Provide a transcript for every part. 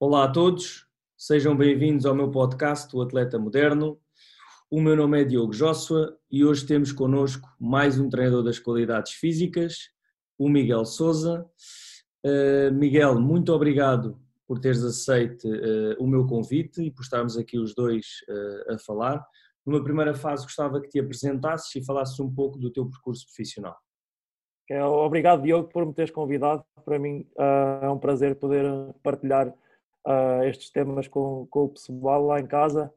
Olá a todos, sejam bem-vindos ao meu podcast, O Atleta Moderno. O meu nome é Diogo Joshua e hoje temos connosco mais um treinador das qualidades físicas, o Miguel Souza. Uh, Miguel, muito obrigado por teres aceito uh, o meu convite e por estarmos aqui os dois uh, a falar. Numa primeira fase gostava que te apresentasses e falasses um pouco do teu percurso profissional. Obrigado, Diogo, por me teres convidado. Para mim é um prazer poder partilhar uh, estes temas com, com, o pessoal lá em casa.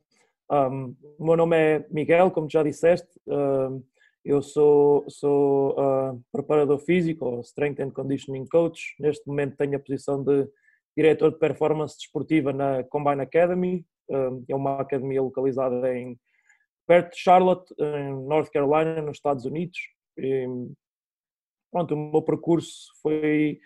Um, o meu nome é Miguel, como já disseste. Uh, eu sou, sou uh, preparador físico, Strength and Conditioning Coach. Neste momento tenho a posição de diretor de performance desportiva na Combine Academy. é uma academia localizada em perto de Charlotte, em North Carolina, nos Estados Unidos. E, pronto, o meu percurso foi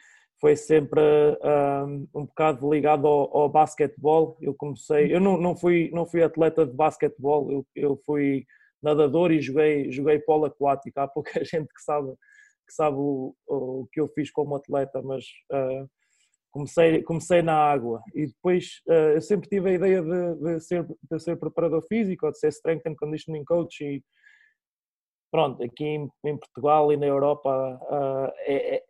foi sempre um, um bocado ligado ao, ao basquetebol. Eu comecei, eu não, não, fui, não fui atleta de basquetebol, eu, eu fui nadador e joguei, joguei polo aquático. Há pouca gente que sabe, que sabe o, o que eu fiz como atleta, mas uh, comecei, comecei na água. E depois uh, eu sempre tive a ideia de, de, ser, de ser preparador físico, de ser strength and conditioning coach e pronto, aqui em, em, Portugal e na Europa uh, é, é,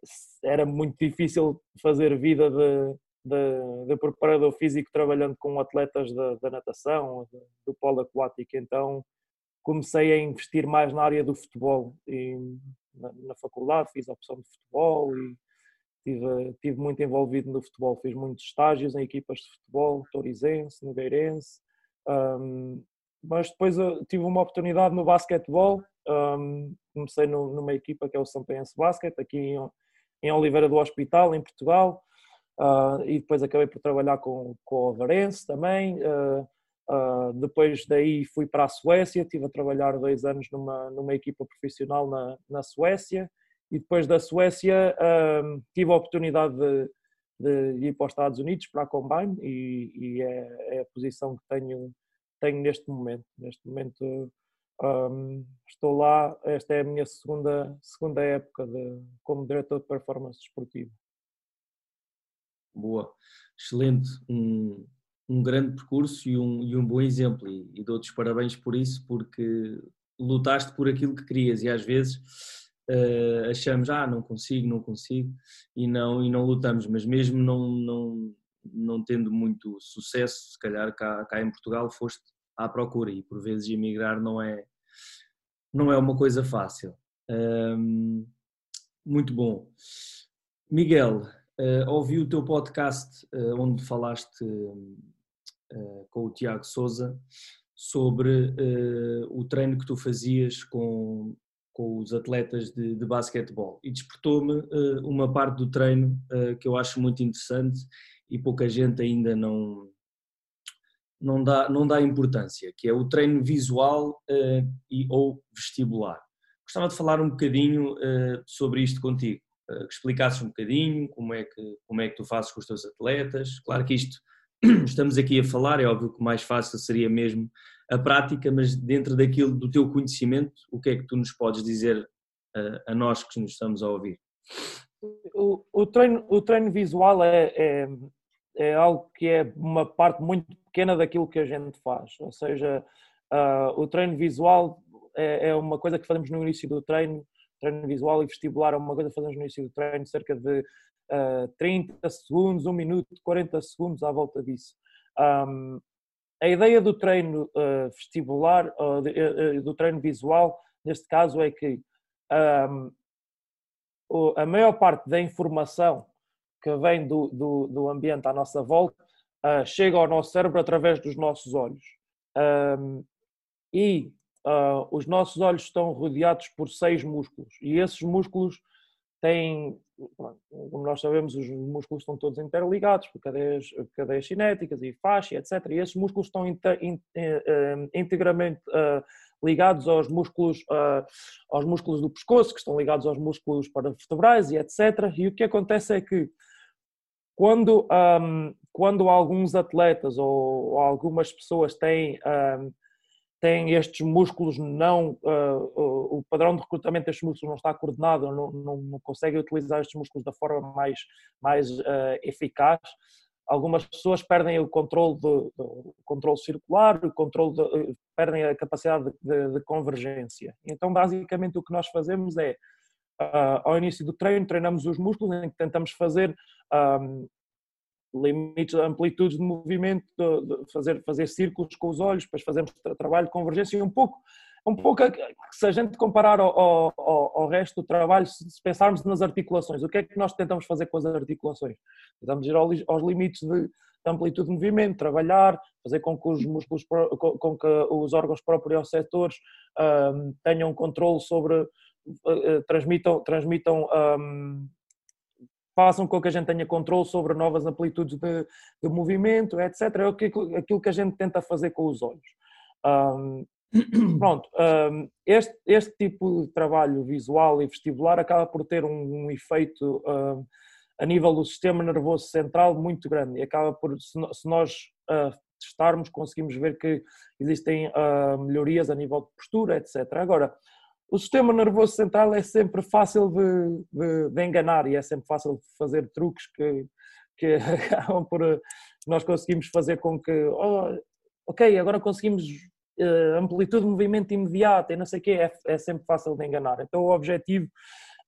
era muito difícil fazer vida de, de, de, preparador físico trabalhando com atletas da, da natação, do polo aquático, então comecei a investir mais na área do futebol e na, na faculdade fiz a opção de futebol e tive, tive muito envolvido no futebol, fiz muitos estágios em equipas de futebol, Torizense, Nogueirense, um, mas depois tive uma oportunidade no basquetebol um, comecei no, numa equipa que é o Sampense Basket, aqui em, em Oliveira do Hospital, em Portugal, uh, e depois acabei por trabalhar com, com o Avarense também. Uh, uh, depois daí fui para a Suécia, estive a trabalhar dois anos numa, numa equipa profissional na, na Suécia, e depois da Suécia tive a oportunidade de, de, ir para os Estados Unidos, para a Combine, e, e é, é, a posição que tenho, tenho neste momento. Neste momento um, estou lá, esta é a minha segunda, segunda época de, como diretor de performance desportiva. Boa, excelente, um, um grande percurso e um, e um bom exemplo. E, e dou-te os parabéns por isso porque lutaste por aquilo que querias. E às vezes uh, achamos, ah, não consigo, não consigo. E não, e não lutamos, mas mesmo não, não, não tendo muito sucesso, se calhar cá, cá em Portugal foste à procura e por vezes emigrar não é, não é uma coisa fácil. Um, muito bom. Miguel, uh, ouvi o teu podcast uh, onde falaste uh, com o Tiago Souza sobre o treino que tu fazias com, com os atletas de, de basquetebol e despertou-me uma parte do treino que eu acho muito interessante e pouca gente ainda não, não dá, não dá importância, que é o treino visual uh, e, ou vestibular. Gostava de falar um bocadinho uh, sobre isto contigo, uh, que explicasses um bocadinho como é, que, como é que tu fazes com os teus atletas. Claro que isto estamos aqui a falar, é óbvio que mais fácil seria mesmo a prática, mas dentro daquilo do teu conhecimento, o que é que tu nos podes dizer uh, a nós que nos estamos a ouvir? O, o treino, o treino visual é, é, é algo que é uma parte muito pequena daquilo que a gente faz. Ou seja, uh, o treino visual é, é, uma coisa que fazemos no início do treino, treino visual e vestibular é uma coisa que fazemos no início do treino, cerca de uh, ah, 30 segundos, 1 minuto, 40 segundos à volta disso. Um, a ideia do treino uh, vestibular, de, do treino visual, neste caso, é que um, a maior parte da informação que vem do, do, do ambiente à nossa volta uh, chega ao nosso cérebro através dos nossos olhos. Um, e uh, os nossos olhos estão rodeados por seis músculos, e esses músculos têm, como nós sabemos, os músculos estão todos interligados por cadeias, cadeias cinéticas e faixa, etc. E esses músculos estão eh, integralmente uh, ligados aos músculos, uh, aos músculos do pescoço, que estão ligados aos músculos paravertebrais e etc. E o que acontece é que quando, um, quando alguns atletas ou, ou, algumas pessoas têm, um, têm estes músculos não, uh, o padrão de recrutamento destes músculos não está coordenado, não, não, não utilizar estes músculos da forma mais, mais uh, eficaz, algumas pessoas perdem o controle, controle circular, o controle de, perdem a capacidade de, de, convergência. Então, basicamente, o que nós fazemos é, uh, ao início do treino, treinamos os músculos, em que tentamos fazer um, limites, amplitudes de movimento, de, de fazer, fazer círculos com os olhos, depois fazemos trabalho de convergência e um pouco, um pouco se a gente comparar ao, ao, ao, resto do trabalho, se pensarmos nas articulações, o que é que nós tentamos fazer com as articulações? Tentamos ir aos limites de amplitude de movimento, trabalhar, fazer com que os músculos, com que os órgãos proprioceptores um, tenham controle sobre, transmitam, transmitam um, façam com que a gente tenha controle sobre novas amplitudes de, de movimento, etc. É aquilo que a gente tenta fazer com os olhos. Um, pronto, um, este, este tipo de trabalho visual e vestibular acaba por ter um, um efeito a nível do sistema nervoso central muito grande e acaba por, se, se nós uh, testarmos, conseguimos ver que existem uh, melhorias a nível de postura, etc. Agora, o sistema nervoso central é sempre fácil de, de, de enganar e é sempre fácil de fazer truques que, que acabam por nós conseguimos fazer com que oh, ok, agora conseguimos uh, amplitude de movimento imediata e não sei o quê, é, é sempre fácil de enganar. Então o objetivo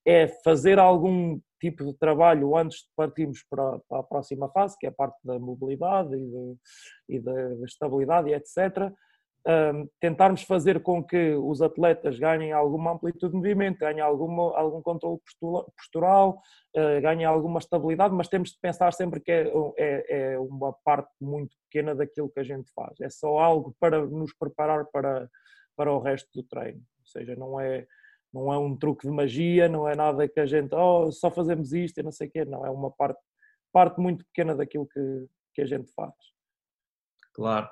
é fazer algum tipo de trabalho antes de partirmos para, para a próxima fase, que é a parte da mobilidade e, e da estabilidade e etc tentarmos fazer com que os atletas ganhem alguma amplitude de movimento, ganhem alguma, algum controle postural, uh, ganhem alguma estabilidade, mas temos de pensar sempre que é, é, é, uma parte muito pequena daquilo que a gente faz. É só algo para nos preparar para, para o resto do treino. Ou seja, não é, não é um truque de magia, não é nada que a gente, oh, só fazemos isto e não sei o quê. Não, é uma parte, parte muito pequena daquilo que, que a gente faz. Claro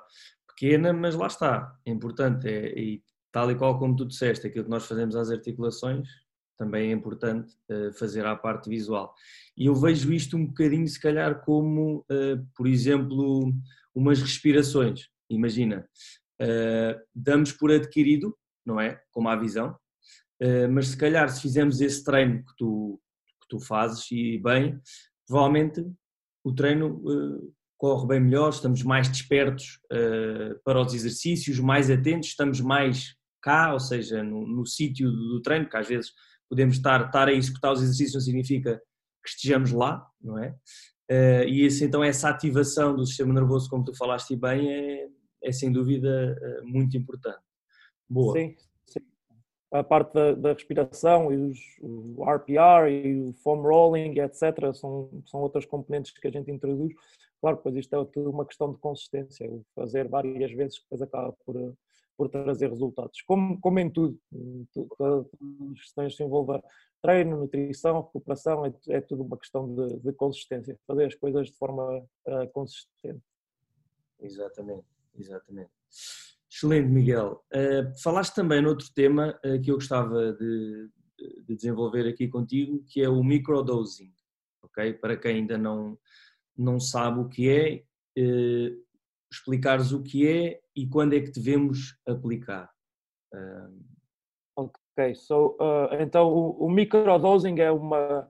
pequena, mas lá está. É importante, é, e tal e qual como tu disseste, aquilo que nós fazemos às articulações, também é importante uh, fazer à parte visual. E eu vejo isto um bocadinho, se calhar, como, uh, por exemplo, umas respirações. Imagina, uh, damos por adquirido, não é? Como a visão, mas se calhar, se fizermos esse treino que tu, que tu fazes e bem, provavelmente o treino corre bem melhor, estamos mais despertos uh, para os exercícios, mais atentos, estamos mais cá, ou seja, no, no sítio do, treino, porque às vezes podemos estar, estar a executar os exercícios não significa que estejamos lá, não é? Uh, e esse, então essa ativação do sistema nervoso, como tu falaste bem, é, é sem dúvida uh, muito importante. Boa. Sim, sim. A parte da, da respiração e os, o RPR e o foam rolling, etc., são, são outras componentes que a gente introduz Claro, pois isto é tudo uma questão de consistência, o fazer várias vezes depois acaba por, por trazer resultados. Como, como em tudo, todas as questões se envolver treino, nutrição, recuperação, é, é tudo uma questão de, de, consistência, fazer as coisas de forma uh, consistente. Exatamente, exatamente. Excelente, Miguel. Uh, falaste também noutro tema uh, que eu gostava de, de, desenvolver aqui contigo, que é o microdosing, ok? Para quem ainda não, não sabe o que é, eh, explicares o que é e quando é que devemos aplicar. Ok, so, uh, então o, o microdosing é uma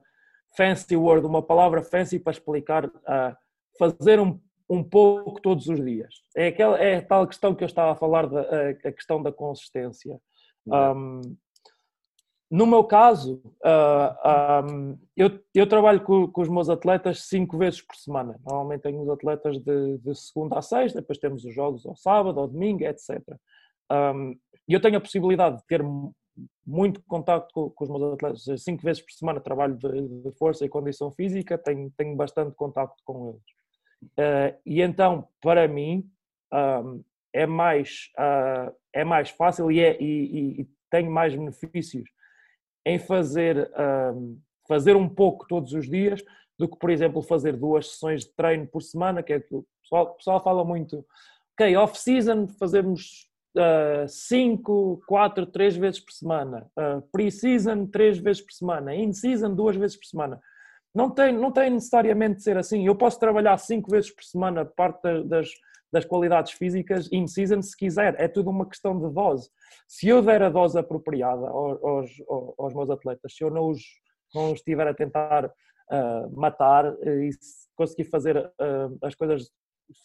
fancy word, uma palavra fancy para explicar uh, fazer um, um pouco todos os dias. É, aquela, é a tal questão que eu estava a falar, da, a, a questão da consistência. Um, no meu caso, uh, ah, um, eu, eu, trabalho com, com, os meus atletas cinco vezes por semana. Normalmente tenho os atletas de, de, segunda a sexta, depois temos os jogos ao sábado, ao domingo, etc. Um, eu tenho a possibilidade de ter muito contato com, com, os meus atletas. Cinco vezes por semana trabalho de, de força e condição física, tenho, tenho bastante contato com eles. Uh, e então, para mim, um, é, mais, uh, é mais fácil e, é, e, e tenho mais benefícios em fazer, um, fazer um pouco todos os dias do que, por exemplo, fazer duas sessões de treino por semana, que é que o pessoal, o pessoal fala muito, ok, off-season fazemos uh, cinco, quatro, três vezes por semana, uh, pre-season três vezes por semana, in-season duas vezes por semana. Não tem, não tem necessariamente de ser assim. Eu posso trabalhar cinco vezes por semana parte das, das qualidades físicas in-season se quiser. É tudo uma questão de dose. Se eu der a dose apropriada aos, aos, aos meus atletas, se eu não os, não os estiver a tentar uh, matar e conseguir fazer uh, as coisas,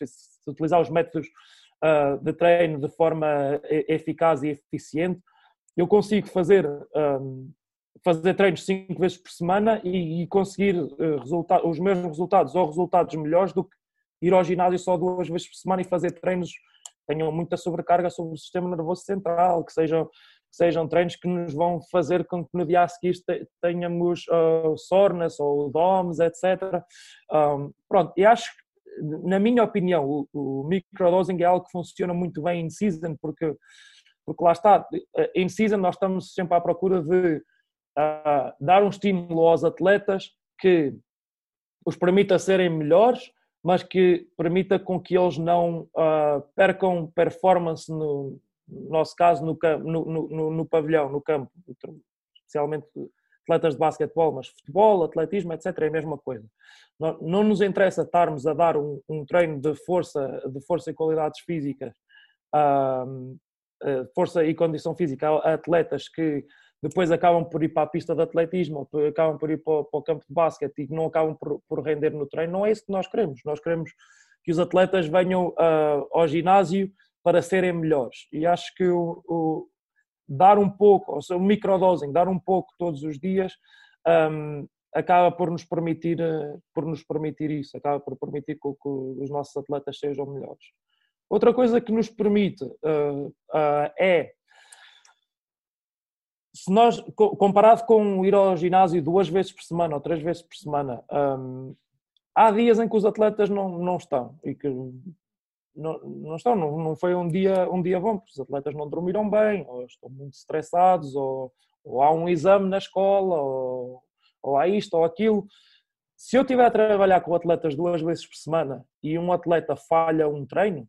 se utilizar os métodos uh, de treino de forma eficaz e eficiente, eu consigo fazer, um, fazer treinos cinco vezes por semana e, conseguir uh, os mesmos resultados ou resultados melhores do que ir ao ginásio só duas vezes por semana e fazer treinos que tenham muita sobrecarga sobre o sistema nervoso central, que sejam sejam treinos que nos vão fazer com que no dia a seguir tenhamos uh, soreness ou DOMS, etc. Um, pronto, e acho que, na minha opinião, o, o microdosing é algo que funciona muito bem em season, porque, porque lá está, em season nós estamos sempre à procura de uh, dar um estímulo aos atletas que os permita serem melhores, mas que permita com que eles não uh, percam performance no, no nosso caso, no, no, no, pavilhão, no campo, especialmente atletas de basquetebol, mas futebol, atletismo, etc., é a mesma coisa. Não, não nos interessa estarmos a dar um, um, treino de força, de força e qualidades físicas, uh, força e condição física a atletas que depois acabam por ir para a pista de atletismo, acabam por ir para, para o campo de basquete e não acabam por, por, render no treino. Não é isso que nós queremos. Nós queremos que os atletas venham uh, ao ginásio para serem melhores. E acho que o, o dar um pouco, ou seja, o microdosing, dar um pouco todos os dias, um, acaba por nos permitir eh, por nos permitir isso, acaba por permitir que, que os nossos atletas sejam melhores. Outra coisa que nos permite uh, uh, é se nós comparado com ir ao ginásio duas vezes por semana ou três vezes por semana, um, há dias em que os atletas não, não estão e que não, não estão, não, não foi um dia, um dia bom, porque os atletas não dormiram bem, ou estão muito estressados, ou, ou há um exame na escola, ou, ou há isto ou aquilo. Se eu estiver a trabalhar com atletas duas vezes por semana e um atleta falha um treino,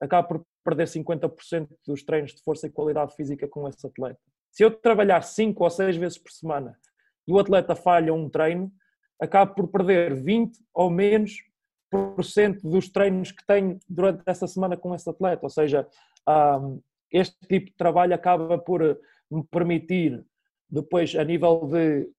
acaba por perder 50% dos treinos de força e qualidade física com esse atleta. Se eu trabalhar cinco ou seis vezes por semana e o atleta falha um treino, acaba por perder 20 ou menos dos treinos que tenho durante essa semana com esse atleta. Ou seja, este tipo de trabalho acaba por me permitir, depois, a nível de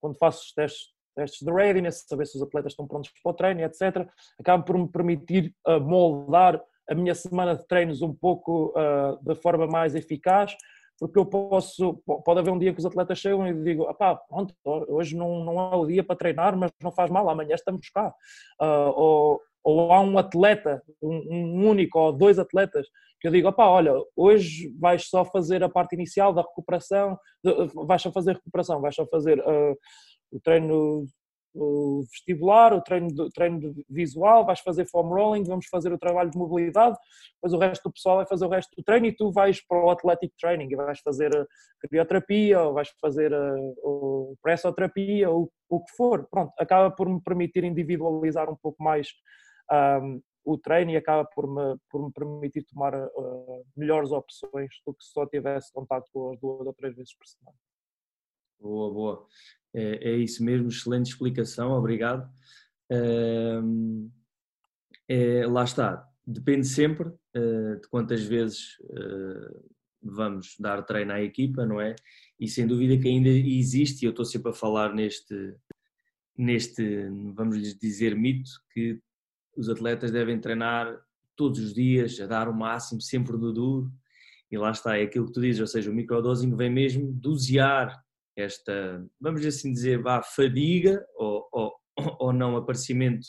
quando faço os testes, testes de readiness, saber se os atletas estão prontos para o treino, etc., acaba por me permitir moldar a minha semana de treinos um pouco uh, de forma mais eficaz, porque eu posso, pode haver um dia que os atletas chegam e digo, pá, pronto, hoje não, não é o dia para treinar, mas não faz mal, amanhã estamos cá. Uh, ou, ou há um atleta, um, um, único ou dois atletas, que eu digo, opá, olha, hoje vais só fazer a parte inicial da recuperação, vais só fazer recuperação, vais só fazer uh, o treino o vestibular, o treino, o treino visual, vais fazer foam rolling, vamos fazer o trabalho de mobilidade, depois o resto do pessoal vai fazer o resto do treino e tu vais para o athletic training e vais fazer crioterapia ou vais fazer o pressoterapia ou o que for. Pronto, acaba por me permitir individualizar um pouco mais um, o treino e acaba por me, por me permitir tomar uh, melhores opções do que se só tivesse contato com as duas ou três vezes por semana. Boa, boa. É, é isso mesmo, excelente explicação, obrigado. É, lá está, depende sempre uh, de quantas vezes uh, vamos dar treino à equipa, não é? E sem dúvida que ainda existe, e eu estou sempre a falar neste, neste vamos lhes dizer, mito, que os atletas devem treinar todos os dias, a dar o máximo, sempre no duro, e lá está, é aquilo que tu dizes, ou seja, o microdosing vem mesmo dosear esta, vamos assim dizer, vá, fadiga ou, ou, ou não aparecimento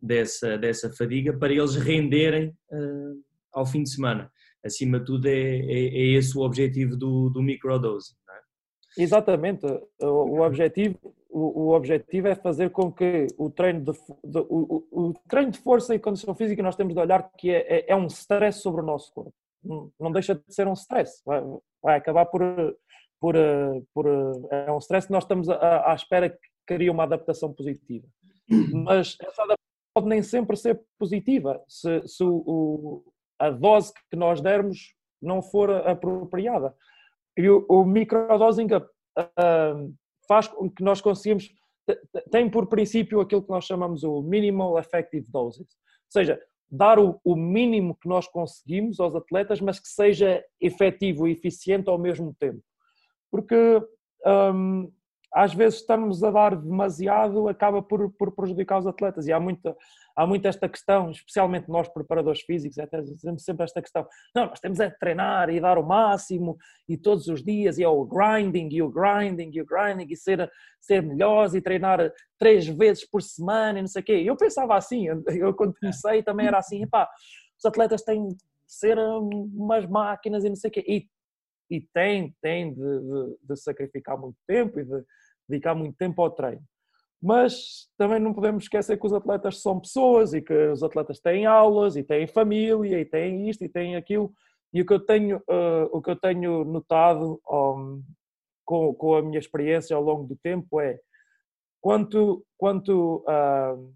dessa, dessa fadiga para eles renderem uh, ao fim de semana. Acima de tudo, é, é, é esse o objetivo do, do microdosing. É? Exatamente. O, o objetivo, o, o, objetivo é fazer com que o treino de, de o, o, treino de força e condição física nós temos de olhar que é, é, é um stress sobre o nosso corpo. Não, deixa de ser um stress. Vai, vai acabar por por, eh, por eh, é um stress que nós estamos à, à espera que cria uma adaptação positiva. Mas essa adaptação pode nem sempre ser positiva se, se o, a dose que nós dermos não for apropriada. E o, o microdosing uh, faz com que nós conseguimos, tem por princípio aquilo que nós chamamos o minimal effective doses, ou seja, dar o, o mínimo que nós conseguimos aos atletas, mas que seja efetivo e eficiente ao mesmo tempo porque um, às vezes estamos a dar demasiado, acaba por, por prejudicar os atletas. E há muita, há muito esta questão, especialmente nós preparadores físicos, até temos sempre esta questão, não, nós temos é de treinar e dar o máximo e todos os dias, e é o grinding, e o grinding, e o grinding, e ser, ser melhores, e treinar três vezes por semana, e não sei o quê. Eu pensava assim, eu quando comecei também era assim, epá, os atletas têm de ser umas máquinas e não sei o quê. E, e têm, têm de, de, de sacrificar muito tempo e de dedicar muito tempo ao treino mas também não podemos esquecer que os atletas são pessoas e que os atletas têm aulas e têm família e têm isto e têm aquilo. E o que eu tenho, uh, o que eu tenho notado um, com, com a minha experiência ao longo do tempo é quanto, quanto uh,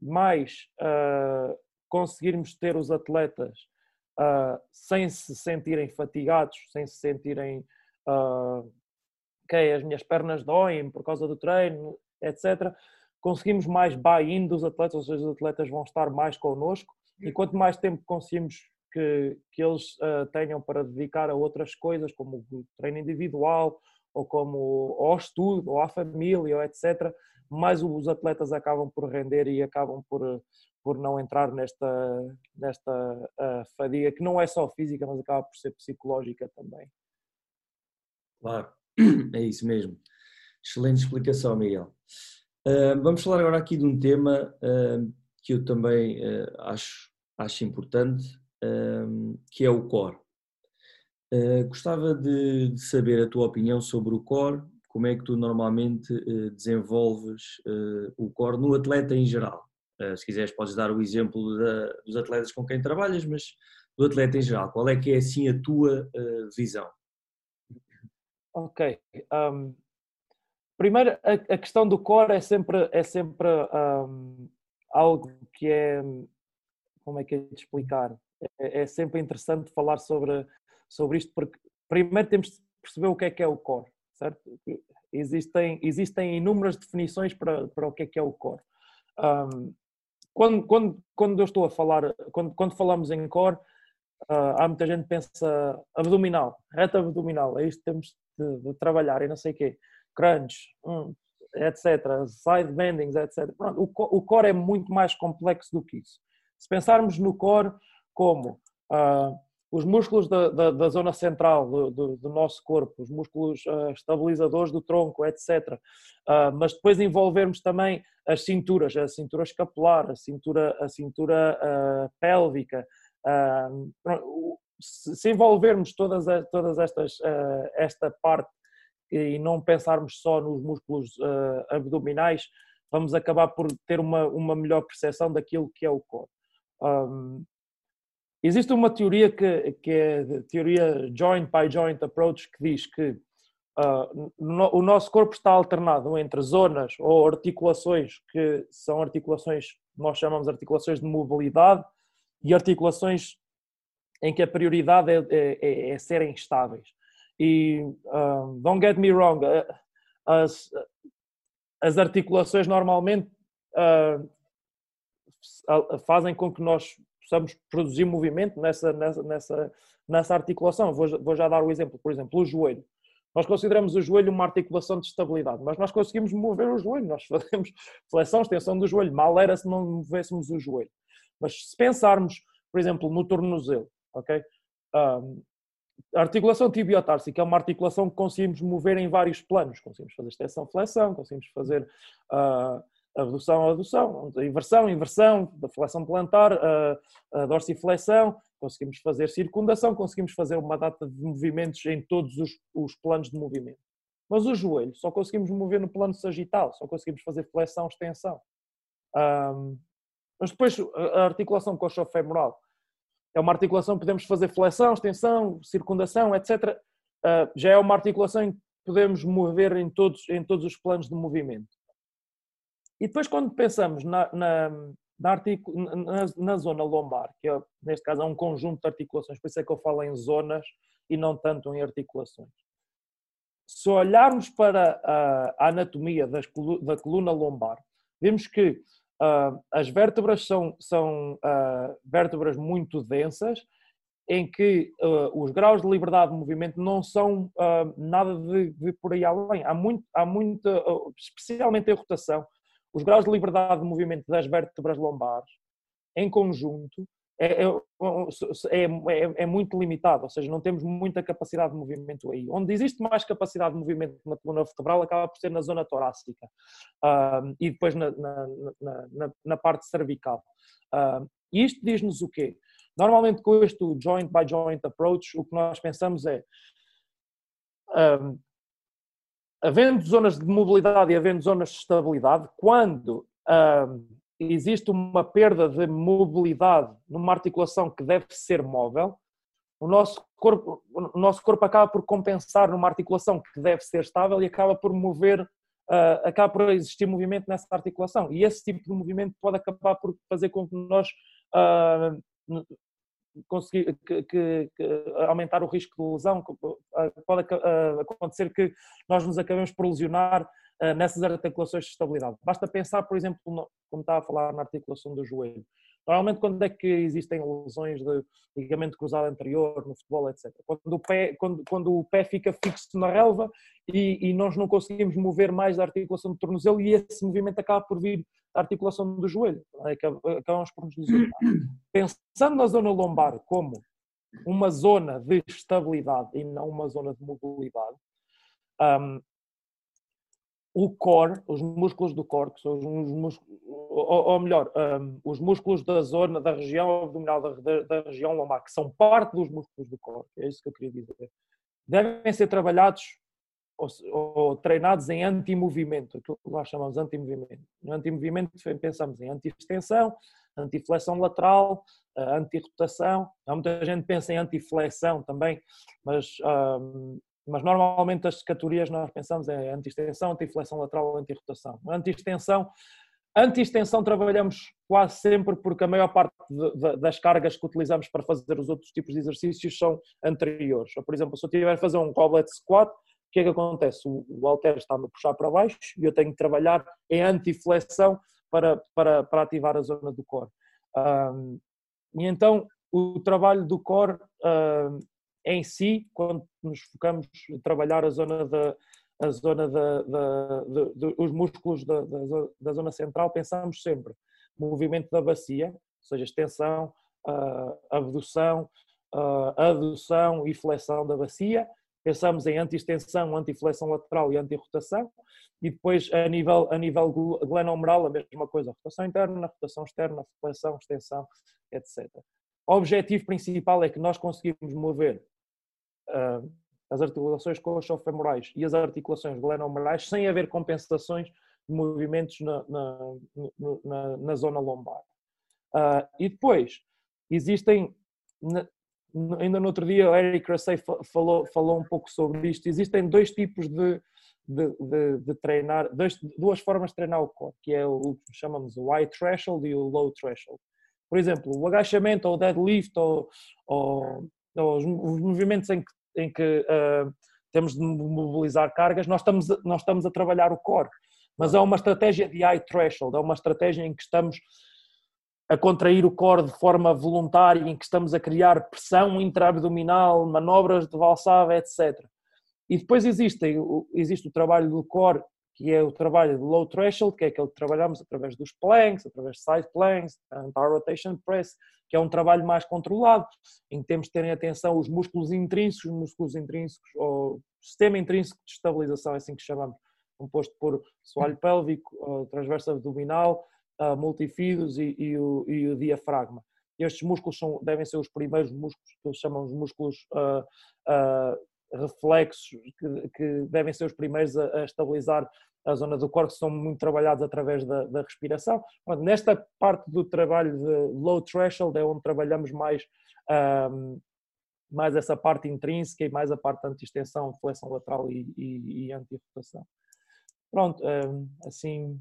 mais uh, conseguirmos ter os atletas sem se sentirem fatigados, sem se sentirem ok, as minhas pernas doem por causa do treino, etc., conseguimos mais buy-in dos atletas, ou seja, os atletas vão estar mais connosco e quanto mais tempo conseguimos que, que eles uh, tenham para dedicar a outras coisas, como o treino individual, ou como ao estudo, ou à família, ou etc., mais os atletas acabam por render e acabam por, por não entrar nesta, nesta uh, fadiga, que não é só física, mas acaba por ser psicológica também. Claro, é isso mesmo. Excelente explicação, Miguel. Uh, vamos falar agora aqui de um tema uh, que eu também acho, acho importante, que é o core. Gostava de, de, saber a tua opinião sobre o core, como é que tu normalmente desenvolves o core no atleta em geral. se quiseres podes dar o exemplo da, dos atletas com quem trabalhas, mas do atleta em geral, qual é que é assim a tua visão? Ok. Um Primeiro, a, a, questão do core é sempre, é sempre um, algo que é. Como é que é de explicar? É, é, sempre interessante falar sobre, sobre isto, porque primeiro temos de perceber o que é que é o core, certo? Existem, existem inúmeras definições para, para o que é que é o core. Um, quando, quando, quando eu estou a falar, quando, quando falamos em core, uh, há muita gente que pensa abdominal, reta abdominal, é isto que temos de, de trabalhar e não sei o quê crunch, hum, etc., side bendings, etc. Pronto, o, o core é muito mais complexo do que isso. Se pensarmos no core como uh, os músculos da, da, da zona central do, do, do, nosso corpo, os músculos uh, estabilizadores do tronco, etc. Uh, mas depois envolvermos também as cinturas, a cintura escapular, a cintura, a cintura uh, pélvica. se envolvermos todas, todas estas, esta parte e não pensarmos só nos músculos abdominais, vamos acabar por ter uma, uma melhor percepção daquilo que é o core. Um, existe uma teoria que, que é a teoria joint by joint approach que diz que uh, no, o nosso corpo está alternado entre zonas ou articulações que são articulações, nós chamamos de articulações de mobilidade e articulações em que a prioridade é, é, é, é serem estáveis. E um, don't get me wrong, as, as articulações normalmente uh, fazem com que nós possamos produzir movimento nessa, nessa, nessa, nessa articulação. Vou, vou já dar o um exemplo, por exemplo, o joelho. Nós consideramos o joelho uma articulação de estabilidade, mas nós conseguimos mover o joelho, nós fazemos flexão, extensão do joelho. Mal era se não movêssemos o joelho. Mas se pensarmos, por exemplo, no tornozelo, ok? Um, a articulação tibiotársica é uma articulação que conseguimos mover em vários planos. Conseguimos fazer extensão-flexão, conseguimos fazer uh, abdução-adução, inversão, inversão, da flexão plantar, uh, a dorsiflexão, conseguimos fazer circundação, conseguimos fazer uma data de movimentos em todos os, os planos de movimento. Mas o joelho só conseguimos mover no plano sagital, só conseguimos fazer flexão, extensão. Um, ah, mas depois a articulação coxofemoral é uma articulação que podemos fazer flexão, extensão, circundação, etc. Uh, já é uma articulação em que podemos mover em todos, em todos os planos de movimento. E depois, quando pensamos na, na, na, articu... na, na zona lombar, que é, neste caso é um conjunto de articulações, por isso é que eu falo em zonas e não tanto em articulações. Se olharmos para a, a anatomia das, da coluna lombar, vemos que Uh, as vértebras são, são uh, vértebras muito densas em que uh, os graus de liberdade de movimento não são uh, nada de, de, por aí além. Há, muito, há muita, uh, especialmente em rotação, os graus de liberdade de movimento das vértebras lombares, em conjunto, é, é, é, é, é, muito limitado, ou seja, não temos muita capacidade de movimento aí. Onde existe mais capacidade de movimento na coluna vertebral acaba por ser na zona torácica uh, e depois na, na, na, na parte cervical. Uh, e isto diz-nos o quê? Normalmente com este joint by joint approach, o que nós pensamos é um, havendo zonas de mobilidade e havendo zonas de estabilidade, quando existe uma perda de mobilidade numa articulação que deve ser móvel, o nosso corpo, o nosso corpo acaba por compensar numa articulação que deve ser estável e acaba por mover, uh, acaba por existir movimento nessa articulação. E esse tipo de movimento pode acabar por fazer com que nós uh, conseguir que, que, que aumentar o risco de lesão, pode uh, acontecer que nós nos acabemos por lesionar eh, nessas articulações de estabilidade. Basta pensar, por exemplo, como estava a falar na articulação do joelho. Normalmente, quando é que existem lesões de ligamento cruzado anterior no futebol, etc. Quando o pé, quando, quando o pé fica fixo na relva e, e nós não conseguimos mover mais da articulação do tornozelo e esse movimento acaba por vir da articulação do joelho. É? Acabamos por nos lesionar. Pensando na zona lombar como uma zona de estabilidade e não uma zona de mobilidade, um, o core, os músculos do core, que são os músculos, ou, ou melhor, um, os músculos da zona, da região abdominal, da, da, da, região lombar, que são parte dos músculos do core, é isso que eu queria dizer, devem ser trabalhados ou, ou treinados em anti-movimento, aquilo que nós chamamos de anti-movimento. No anti-movimento pensamos em anti-extensão, anti-flexão lateral, anti-rotação, há muita gente que pensa em anti-flexão também, mas um, mas normalmente as categorias nós pensamos é anti-extensão, anti-flexão lateral, anti-rotação. Anti-extensão, anti-extensão trabalhamos quase sempre porque a maior parte de, de, das cargas que utilizamos para fazer os outros tipos de exercícios são anteriores. Por exemplo, se eu tiver a fazer um goblet squat, o que é que acontece? O, o halter está-me a puxar para baixo e eu tenho que trabalhar em anti-flexão para, para, para ativar a zona do core. Um, e então o trabalho do core um, em si, quando nos focamos em trabalhar a zona da, a zona da, da, de, os músculos da, da, zona central, pensamos sempre movimento da bacia, ou seja, extensão, uh, abdução, uh, adução e flexão da bacia. Pensamos em anti-extensão, anti-flexão lateral e anti-rotação. E depois, a nível, a nível glenomeral, a mesma coisa, rotação interna, rotação externa, flexão, extensão, etc. O objetivo principal é que nós conseguimos mover uh, as articulações coxofemorais e as articulações glenomerais sem haver compensações de movimentos na, na, na, na zona lombar. Uh, e depois, existem, ainda no outro dia o Eric Rassay falou, falou um pouco sobre isto, existem dois tipos de, de, de, de treinar, dois, duas formas de treinar o corpo, que é o que chamamos o high threshold e o low threshold por exemplo, o agachamento ou o deadlift ou, ou, ou os, os, movimentos em que, em que uh, temos de mobilizar cargas, nós estamos, nós estamos a trabalhar o core. Mas é uma estratégia de high threshold, é uma estratégia em que estamos a contrair o core de forma voluntária, em que estamos a criar pressão intraabdominal, manobras de valsava, etc. E depois existe, existe o trabalho do core que é o trabalho de low threshold, que é aquele que trabalhamos através dos planks, através de side planks, anti rotation press, que é um trabalho mais controlado, em que temos de terem atenção os músculos intrínsecos, músculos intrínsecos, ou sistema intrínseco de estabilização, é assim que chamamos, composto por soalho pélvico, transverso abdominal, multifidos e, e, o, e o diafragma. Estes músculos são, devem ser os primeiros músculos que eles chamam de músculos uh, uh, reflexos que, que, devem ser os primeiros a, a, estabilizar a zona do corpo, que são muito trabalhados através da, da respiração. Pronto, nesta parte do trabalho de low threshold é onde trabalhamos mais, um, mais essa parte intrínseca e mais a parte de anti-extensão, flexão lateral e, e, e anti-rotação. Pronto, um, assim,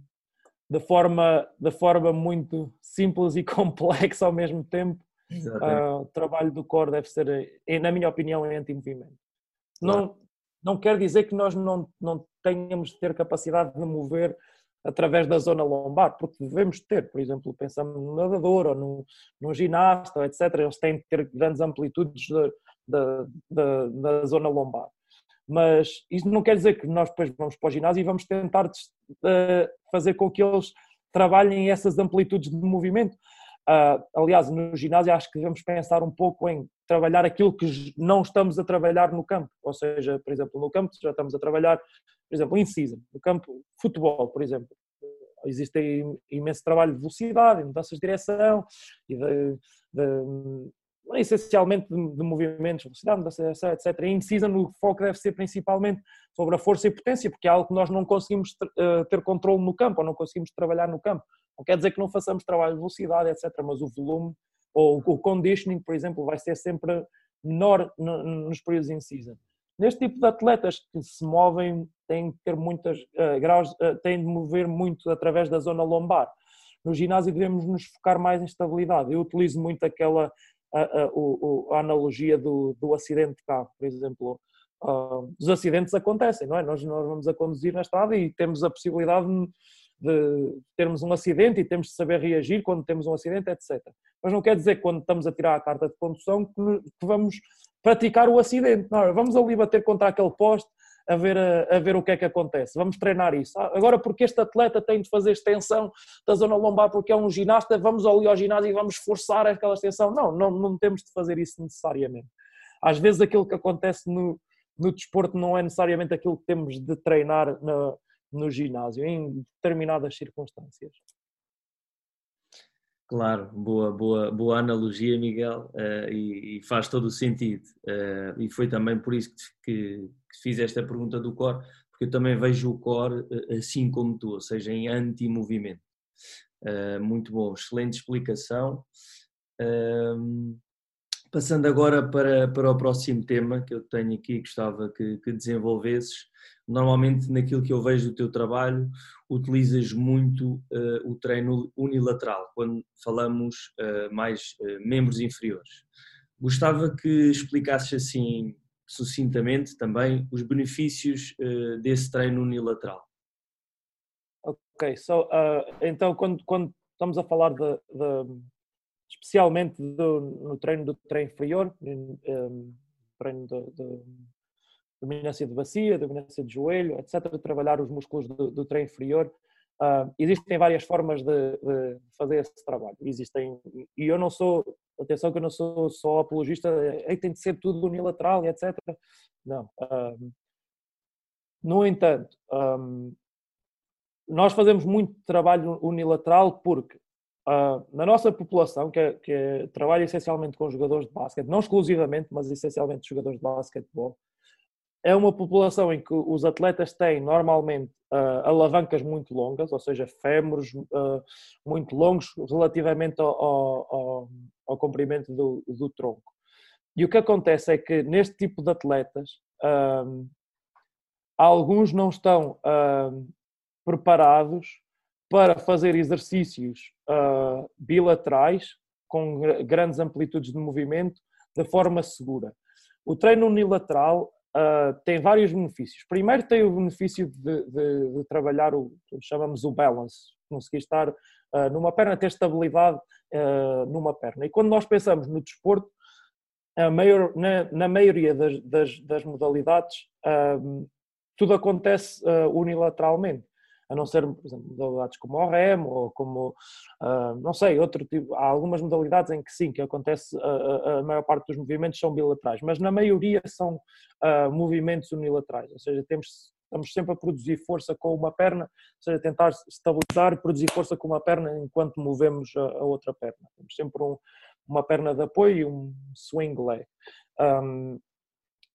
de forma, de forma muito simples e complexa ao mesmo tempo, uh, o trabalho do core deve ser, na minha opinião, é anti-movimento. Não, não quer dizer que nós não, não tenhamos de ter capacidade de mover através da zona lombar, porque devemos ter, por exemplo, pensamos no nadador ou no, no ginasta, etc., eles têm de ter grandes amplitudes da, da, da zona lombar. Mas isso não quer dizer que nós depois vamos para o ginásio e vamos tentar uh, fazer com que eles trabalhem essas amplitudes de movimento. Uh, aliás, no ginásio acho que devemos pensar um pouco em trabalhar aquilo que não estamos a trabalhar no campo. Ou seja, por exemplo, no campo já estamos a trabalhar, por exemplo, in season, no campo futebol, por exemplo. Existe imenso trabalho de velocidade, de mudanças de direção e de, de essencialmente de, de movimentos, velocidade, mudança, etc. E in season o foco deve ser principalmente sobre a força e potência, porque é algo que nós não conseguimos uh, ter controle no campo, ou não conseguimos trabalhar no campo. Não quer dizer que não façamos trabalho de velocidade, etc., mas o volume ou o conditioning, por exemplo, vai ser sempre menor nos períodos in season. Neste tipo de atletas que se movem, têm de ter muitas uh, graus, uh, têm de mover muito através da zona lombar. No ginásio devemos nos focar mais em estabilidade. Eu utilizo muito aquela a, a, a analogia do, do, acidente de carro, por exemplo. Uh, os acidentes acontecem, não é? Nós, nós vamos a conduzir na estrada e temos a possibilidade de termos um acidente e temos de saber reagir quando temos um acidente, etc. Mas não quer dizer que quando estamos a tirar a carta de condução que, vamos praticar o acidente. Não, vamos ali bater contra aquele poste a ver, a, ver o que é que acontece. Vamos treinar isso. Ah, agora, porque este atleta tem de fazer extensão da zona lombar porque é um ginasta, vamos ali ao ginásio e vamos forçar aquela extensão. Não, não, não temos de fazer isso necessariamente. Às vezes aquilo que acontece no, no desporto não é necessariamente aquilo que temos de treinar no, no ginásio, em determinadas circunstâncias. Claro, boa, boa, boa analogia, Miguel, uh, e, e, faz todo o sentido. Uh, e foi também por isso que, que, fiz esta pergunta do core, porque eu também vejo o core uh, assim como tu, ou seja, em anti-movimento. muito bom, excelente explicação. Ehm, passando agora para, para o próximo tema que eu tenho aqui, gostava que, que desenvolvesses. Normalmente, naquilo que eu vejo do teu trabalho, utilizas muito uh, o treino unilateral, quando falamos uh, mais uh, membros inferiores. Gostava que explicasses assim, sucintamente também, os benefícios desse treino unilateral. Ok, so, então quando, quando estamos a falar de, de especialmente do, no treino do treino inferior, um, treino de, de dominância de bacia, dominância de joelho, etc., trabalhar os músculos do, do treino inferior. Uh, existem várias formas de, de, fazer esse trabalho. Existem, e eu não sou, atenção que eu não sou só apologista, é, tem de ser tudo unilateral, etc. Não. Uh, no entanto, um, nós fazemos muito trabalho unilateral porque uh, na nossa população, que, é, que é, trabalha essencialmente com jogadores de basquete, não exclusivamente, mas essencialmente jogadores de basquetebol, é uma população em que os atletas têm normalmente uh, alavancas muito longas, ou seja, fémures uh, muito longos relativamente ao, ao, ao comprimento do, do, tronco. E o que acontece é que neste tipo de atletas, uh, alguns não estão preparados para fazer exercícios bilaterais com grandes amplitudes de movimento de forma segura. O treino unilateral uh, tem vários benefícios. Primeiro tem o benefício de, de, de trabalhar o que chamamos o balance, conseguir estar uh, numa perna, ter estabilidade uh, numa perna. E quando nós pensamos no desporto, maior, na, na, maioria das, das, das modalidades, tudo acontece unilateralmente a não ser, por exemplo, modalidades como o remo ou como, uh, não sei, outro tipo, há algumas modalidades em que sim, que acontece, a, a maior parte dos movimentos são bilaterais, mas na maioria são movimentos unilaterais, ou seja, temos, estamos sempre a produzir força com uma perna, ou seja, tentar estabilizar e produzir força com uma perna enquanto movemos a, a outra perna. Temos sempre um, uma perna de apoio e um swing leg. Um,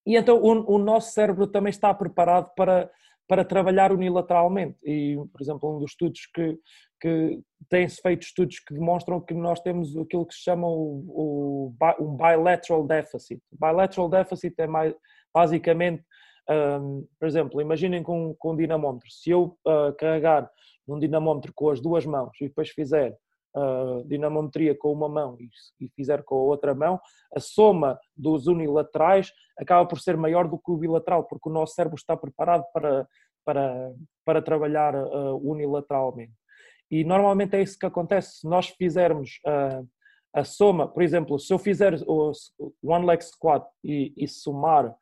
e então o, o nosso cérebro também está preparado para para trabalhar unilateralmente. E, por exemplo, um dos estudos que, que tem-se feito estudos que demonstram que nós temos aquilo que se chama o, o um bilateral deficit. Bilateral deficit é mais, basicamente, um, por exemplo, imaginem com, com um dinamómetro. Se eu uh, carregar num dinamómetro com as duas mãos e depois fizer uh, dinamometria com uma mão e, e fizer com a outra mão, a soma dos unilaterais acaba por ser maior do que o bilateral, porque o nosso cérebro está preparado para, para, para trabalhar uh, unilateralmente. E normalmente é isso que acontece. Se nós fizermos uh, a soma, por exemplo, se eu fizer o one leg squat e, e somar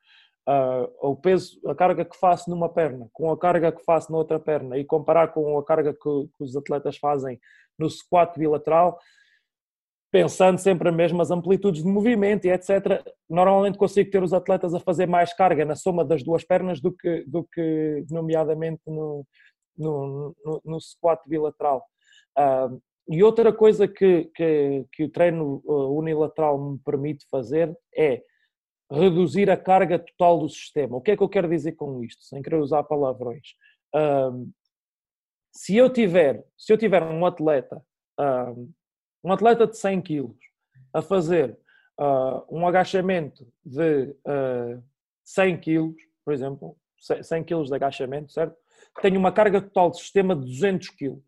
uh, o peso, a carga que faço numa perna com a carga que faço na outra perna e comparar com a carga que, que os atletas fazem no squat bilateral, pensando sempre as mesmas amplitudes de movimento e etc., normalmente consigo ter os atletas a fazer mais carga na soma das duas pernas do que, do que nomeadamente no, no, no, no squat bilateral. Uh, e outra coisa que, que, que o treino ah, unilateral me permite fazer é reduzir a carga total do sistema. O que é que eu quero dizer com isto, sem querer usar palavrões? Uh, se eu tiver, se eu tiver um atleta, uh, um atleta de 100 quilos a fazer uh, um agachamento de 100 quilos, por exemplo, 100 quilos de agachamento, certo? Tenho uma carga total de sistema de 200 quilos.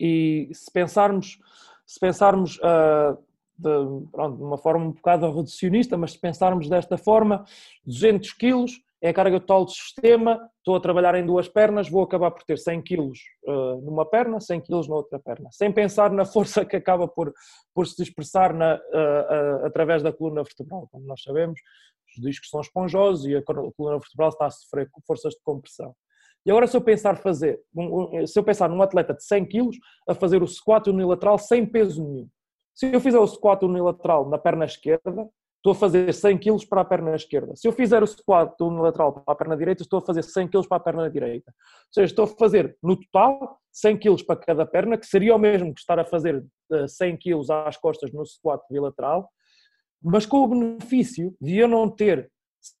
E se pensarmos, se pensarmos uh, de, pronto, de uma forma um bocado reducionista, mas se pensarmos desta forma, 200 quilos é a carga total do sistema, estou a trabalhar em duas pernas, vou acabar por ter 100 quilos uh, numa perna, 100 quilos na outra perna, sem pensar na força que acaba por, por se expressar na, uh, uh, através da coluna vertebral. Como nós sabemos, os discos são esponjosos e a coluna vertebral está a sofrer forças de compressão. E agora se eu pensar fazer, se eu pensar num atleta de 100 quilos a fazer o squat unilateral sem peso nenhum, se eu fizer o squat unilateral na perna esquerda, estou a fazer 100 kg para a perna esquerda. Se eu fizer o squat unilateral para a perna direita, estou a fazer 100 kg para a perna direita. Ou seja, estou a fazer no total 100 kg para cada perna, que seria o mesmo que estar a fazer 100 eh, kg às costas no squat bilateral, mas com o benefício de eu não ter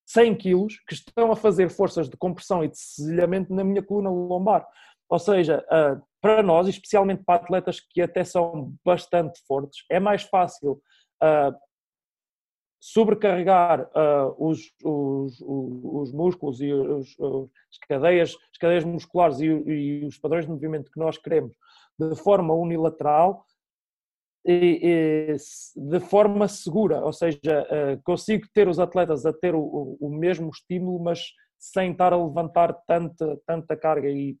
100 kg que estão a fazer forças de compressão e de sesilhamento na minha coluna lombar. Ou seja, uh, para nós, especialmente para atletas que até são bastante fortes, é mais fácil uh, sobrecarregar uh, os, os, os, músculos e os, as, cadeias, as cadeias musculares e, e, os padrões de movimento que nós queremos de forma unilateral e, e de forma segura, ou seja, uh, consigo ter os atletas a ter o, o, mesmo estímulo, mas sem estar a levantar tanta, tanta carga e,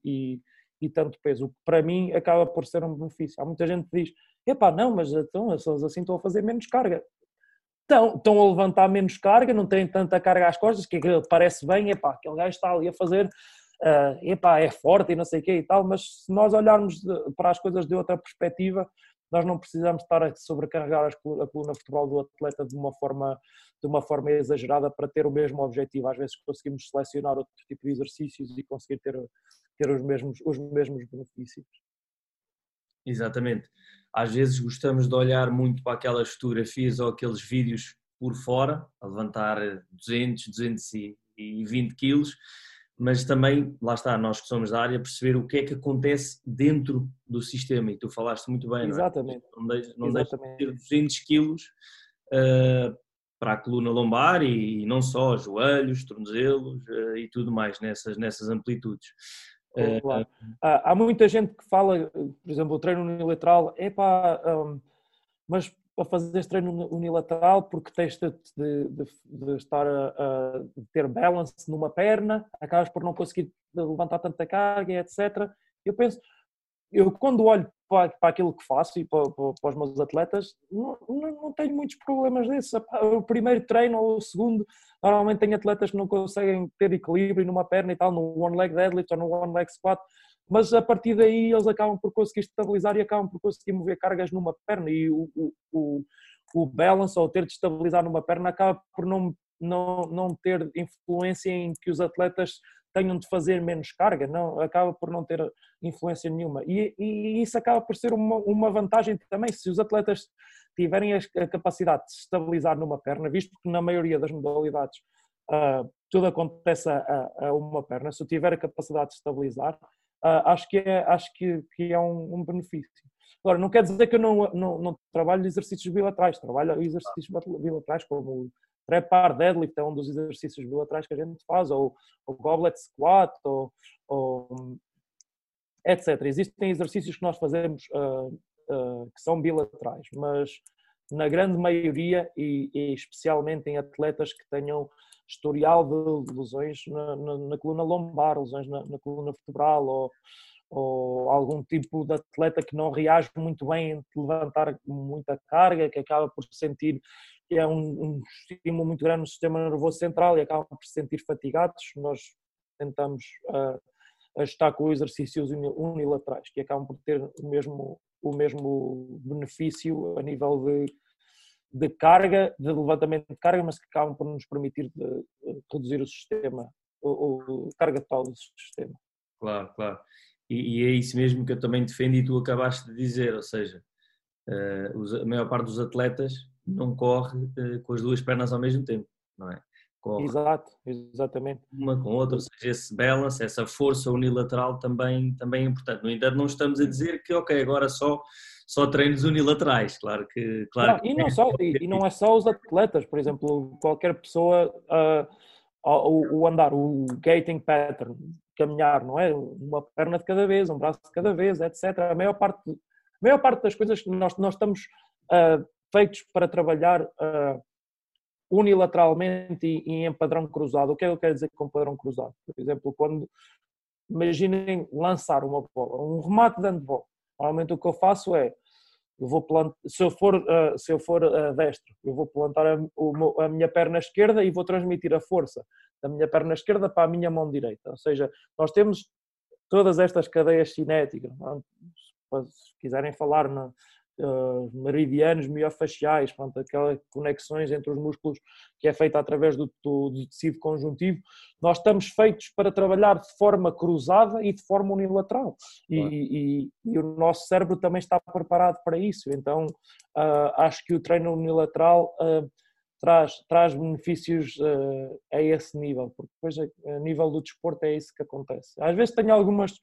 e tanto peso, o que para mim acaba por ser um benefício. Há muita gente que diz, epá, não, mas então, assim estão a fazer menos carga. Estão, estão a levantar menos carga, não têm tanta carga às costas, que parece bem, epá, aquele gajo está ali a fazer, uh, epá, é forte e não sei o quê e tal, mas se nós olharmos para as coisas de outra perspectiva, nós não precisamos estar a sobrecarregar a coluna vertebral do atleta de uma forma de uma forma exagerada para ter o mesmo objetivo. Às vezes conseguimos selecionar outro tipo de exercícios e conseguir ter, ter os, mesmos, os mesmos benefícios. Exatamente. Às vezes gostamos de olhar muito para aquelas fotografias ou aqueles vídeos por fora, a levantar 200, 220 quilos, mas também, lá está, nós que somos da área, perceber o que é que acontece dentro do sistema. E tu falaste muito bem, Exatamente. não é? Não deixa, de ter 200 quilos uh, para a coluna lombar e, e, não só, joelhos, tornozelos uh, e tudo mais nessas, nessas amplitudes. Claro. Uh, há muita gente que fala, por exemplo, o treino unilateral, é pá, um, mas para fazer este treino unilateral porque tens de, de, de, de estar a, a, ter balance numa perna, acabas por não conseguir levantar tanta carga, etc. Eu penso, eu quando olho para, para aquilo que faço e para, para, os meus atletas, não, não, tenho muitos problemas desses. O primeiro treino ou o segundo, normalmente tenho atletas que não conseguem ter equilíbrio numa perna e tal, no one leg deadlift ou no one leg squat, mas a partir daí eles acabam por conseguir estabilizar e acabam por conseguir mover cargas numa perna e o, o, o balance ou ter de estabilizar numa perna acaba por não, não, não ter influência em que os atletas tenham de fazer menos carga, não, acaba por não ter influência nenhuma. E, e isso acaba por ser uma, uma, vantagem também, se os atletas tiverem a, capacidade de se estabilizar numa perna, visto que na maioria das modalidades uh, tudo acontece a, a, uma perna, se eu tiver a capacidade de estabilizar, uh, acho que é, acho que, que é um, um, benefício. Agora, não quer dizer que eu não, não, não trabalho exercícios bilaterais, trabalho exercícios bilaterais como trepar deadlift é um dos exercícios bilaterais que a gente faz, ou, o goblet squat, ou, ou, etc. Existem exercícios que nós fazemos uh, uh, que são bilaterais, mas na grande maioria, e, e, especialmente em atletas que tenham historial de lesões na, na, na coluna lombar, lesões na, na coluna vertebral ou, ou, algum tipo de atleta que não reage muito bem em levantar muita carga, que acaba por sentir que é um, um estímulo muito grande no sistema nervoso central e acaba por se sentir fatigados. Nós tentamos uh, ajustar com exercícios unilaterais, que acabam por ter o mesmo, o mesmo benefício a nível de, de carga, de levantamento de carga, mas que acabam por nos permitir de, de reduzir o sistema, o, o carga total do sistema. Claro, claro. E, e, é isso mesmo que eu também defendo e tu acabaste de dizer, ou seja, uh, a maior parte dos atletas não corre uh, com as duas pernas ao mesmo tempo, não é? corre Exato, exatamente. uma com outra, ou seja, esse balance, essa força unilateral também, também é importante. No entanto, não estamos a dizer que, ok, agora só, só treinos unilaterais, claro que... Claro não, que... E, não só, e, e, não é só os atletas, por exemplo, qualquer pessoa, uh, o, o, andar, o gating pattern, caminhar, não é? Uma perna de cada vez, um braço de cada vez, etc. A maior parte, a maior parte das coisas que nós, nós estamos uh, feitos para trabalhar... Uh, unilateralmente e, em padrão cruzado. O que é que eu quero dizer com padrão cruzado? Por exemplo, quando imaginem lançar uma bola, um remate de handball. Normalmente o que eu faço é, eu vou plantar, se eu for, uh, se eu for uh, destro, eu vou plantar a, a, minha perna esquerda e vou transmitir a força da minha perna esquerda para a minha mão direita. Ou seja, nós temos todas estas cadeias cinéticas. Se quiserem falar na, uh, meridianos miofaciais, pronto, aquelas conexões entre os músculos que é feita através do, do, do, tecido conjuntivo, nós estamos feitos para trabalhar de forma cruzada e de forma unilateral. E, e, e o nosso cérebro também está preparado para isso. Então, uh, acho que o treino unilateral uh, traz, traz benefícios uh, a esse nível, porque depois a, a, nível do desporto é isso que acontece. Às vezes tenho algumas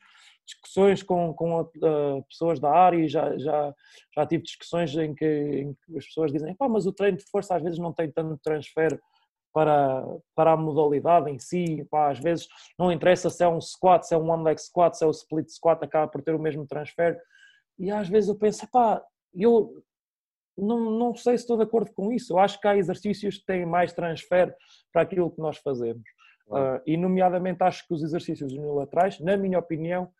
discussões com, com uh, pessoas da área e já, já, já tive discussões em que, em que as pessoas dizem mas o treino de força às vezes não tem tanto transfer para, para a modalidade em si, pá, às vezes não interessa se é um squat, se é um one leg squat, se é o split squat, acaba por ter o mesmo transfer. E às vezes eu penso, pá, eu não, não sei se estou de acordo com isso, eu acho que há exercícios que têm mais transfer para aquilo que nós fazemos. Uh, e nomeadamente acho que os exercícios unilaterais, na minha opinião,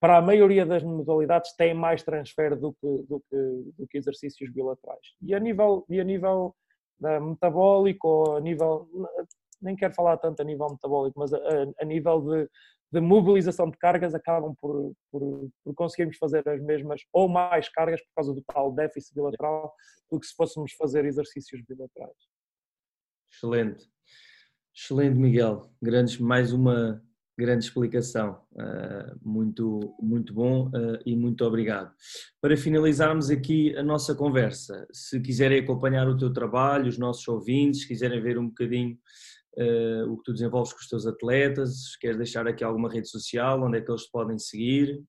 para a maioria das modalidades têm mais transfer do que, do que, do que exercícios bilaterais. E a nível, e a nível uh, metabólico, a nível, nem quero falar tanto a nível metabólico, mas a, a nível de, de, mobilização de cargas acabam por, por, por, conseguirmos fazer as mesmas ou mais cargas por causa do tal déficit bilateral do que se fôssemos fazer exercícios bilaterais. Excelente. Excelente, Miguel. Grandes, mais uma grande explicação. Uh, muito, muito bom uh, e muito obrigado. Para finalizarmos aqui a nossa conversa, se quiserem acompanhar o teu trabalho, os nossos ouvintes, se quiserem ver um bocadinho uh, o que tu desenvolves com os teus atletas, queres deixar aqui alguma rede social, onde é que eles podem seguir?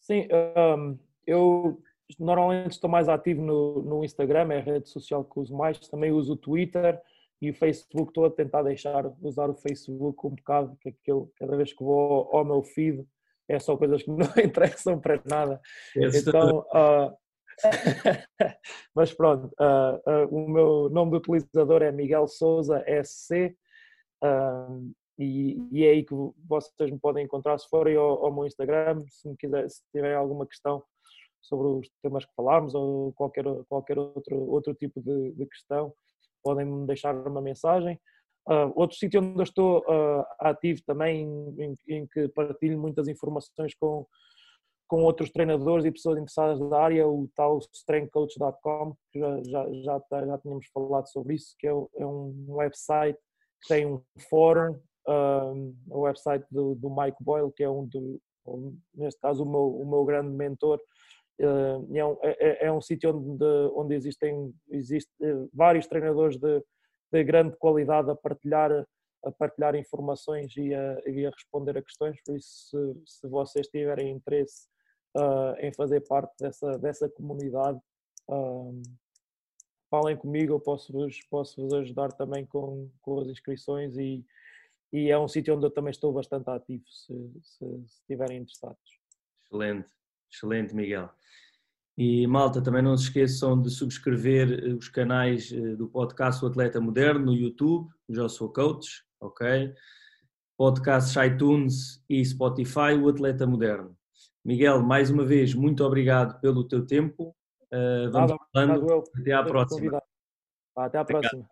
Sim, um, eu normalmente estou mais ativo no, no Instagram, é a rede social que uso mais, também uso o Twitter, e o Facebook estou a tentar deixar usar o Facebook um bocado, que aquilo, cada vez que vou ao meu feed é só coisas que não interessam para nada. então, uh, mas pronto, uh, uh, o meu nome do utilizador é Miguel Souza SC e, e, é aí que vocês me podem encontrar se forem ao, ao meu Instagram, se me quiser, se tiverem alguma questão sobre os temas que falámos ou qualquer, qualquer outro, outro tipo de, de questão, podem deixar uma mensagem. Uh, outro sítio onde eu estou uh, ativo também, em, em, que partilho muitas informações com, com outros treinadores e pessoas interessadas da área, o tal strengthcoach.com, que já, já, já, já tínhamos falado sobre isso, que é, é um website que tem um fórum, um, o website do, do Mike Boyle, que é um do, neste caso o meu, o meu grande mentor, é, um, é, é, é um sítio onde, onde existem existe, uh, vários treinadores de, de, grande qualidade a partilhar, a partilhar informações e a, e a responder a questões. Por isso, se, se vocês tiverem interesse uh, em fazer parte dessa, dessa comunidade, falem comigo, eu posso vos, posso vos ajudar também com, com as inscrições e, e é um sítio onde eu também estou bastante ativo, se, se, se estiverem interessados. Excelente, excelente, Miguel. E malta, também não se esqueçam de subscrever eh, os canais eh, do podcast O Atleta Moderno no YouTube, já sou coach, ok? Podcasts iTunes e Spotify, O Atleta Moderno. Miguel, mais uma vez, muito obrigado pelo teu tempo. Uh, vamos Nada, falando. Até à próxima. Até à próxima.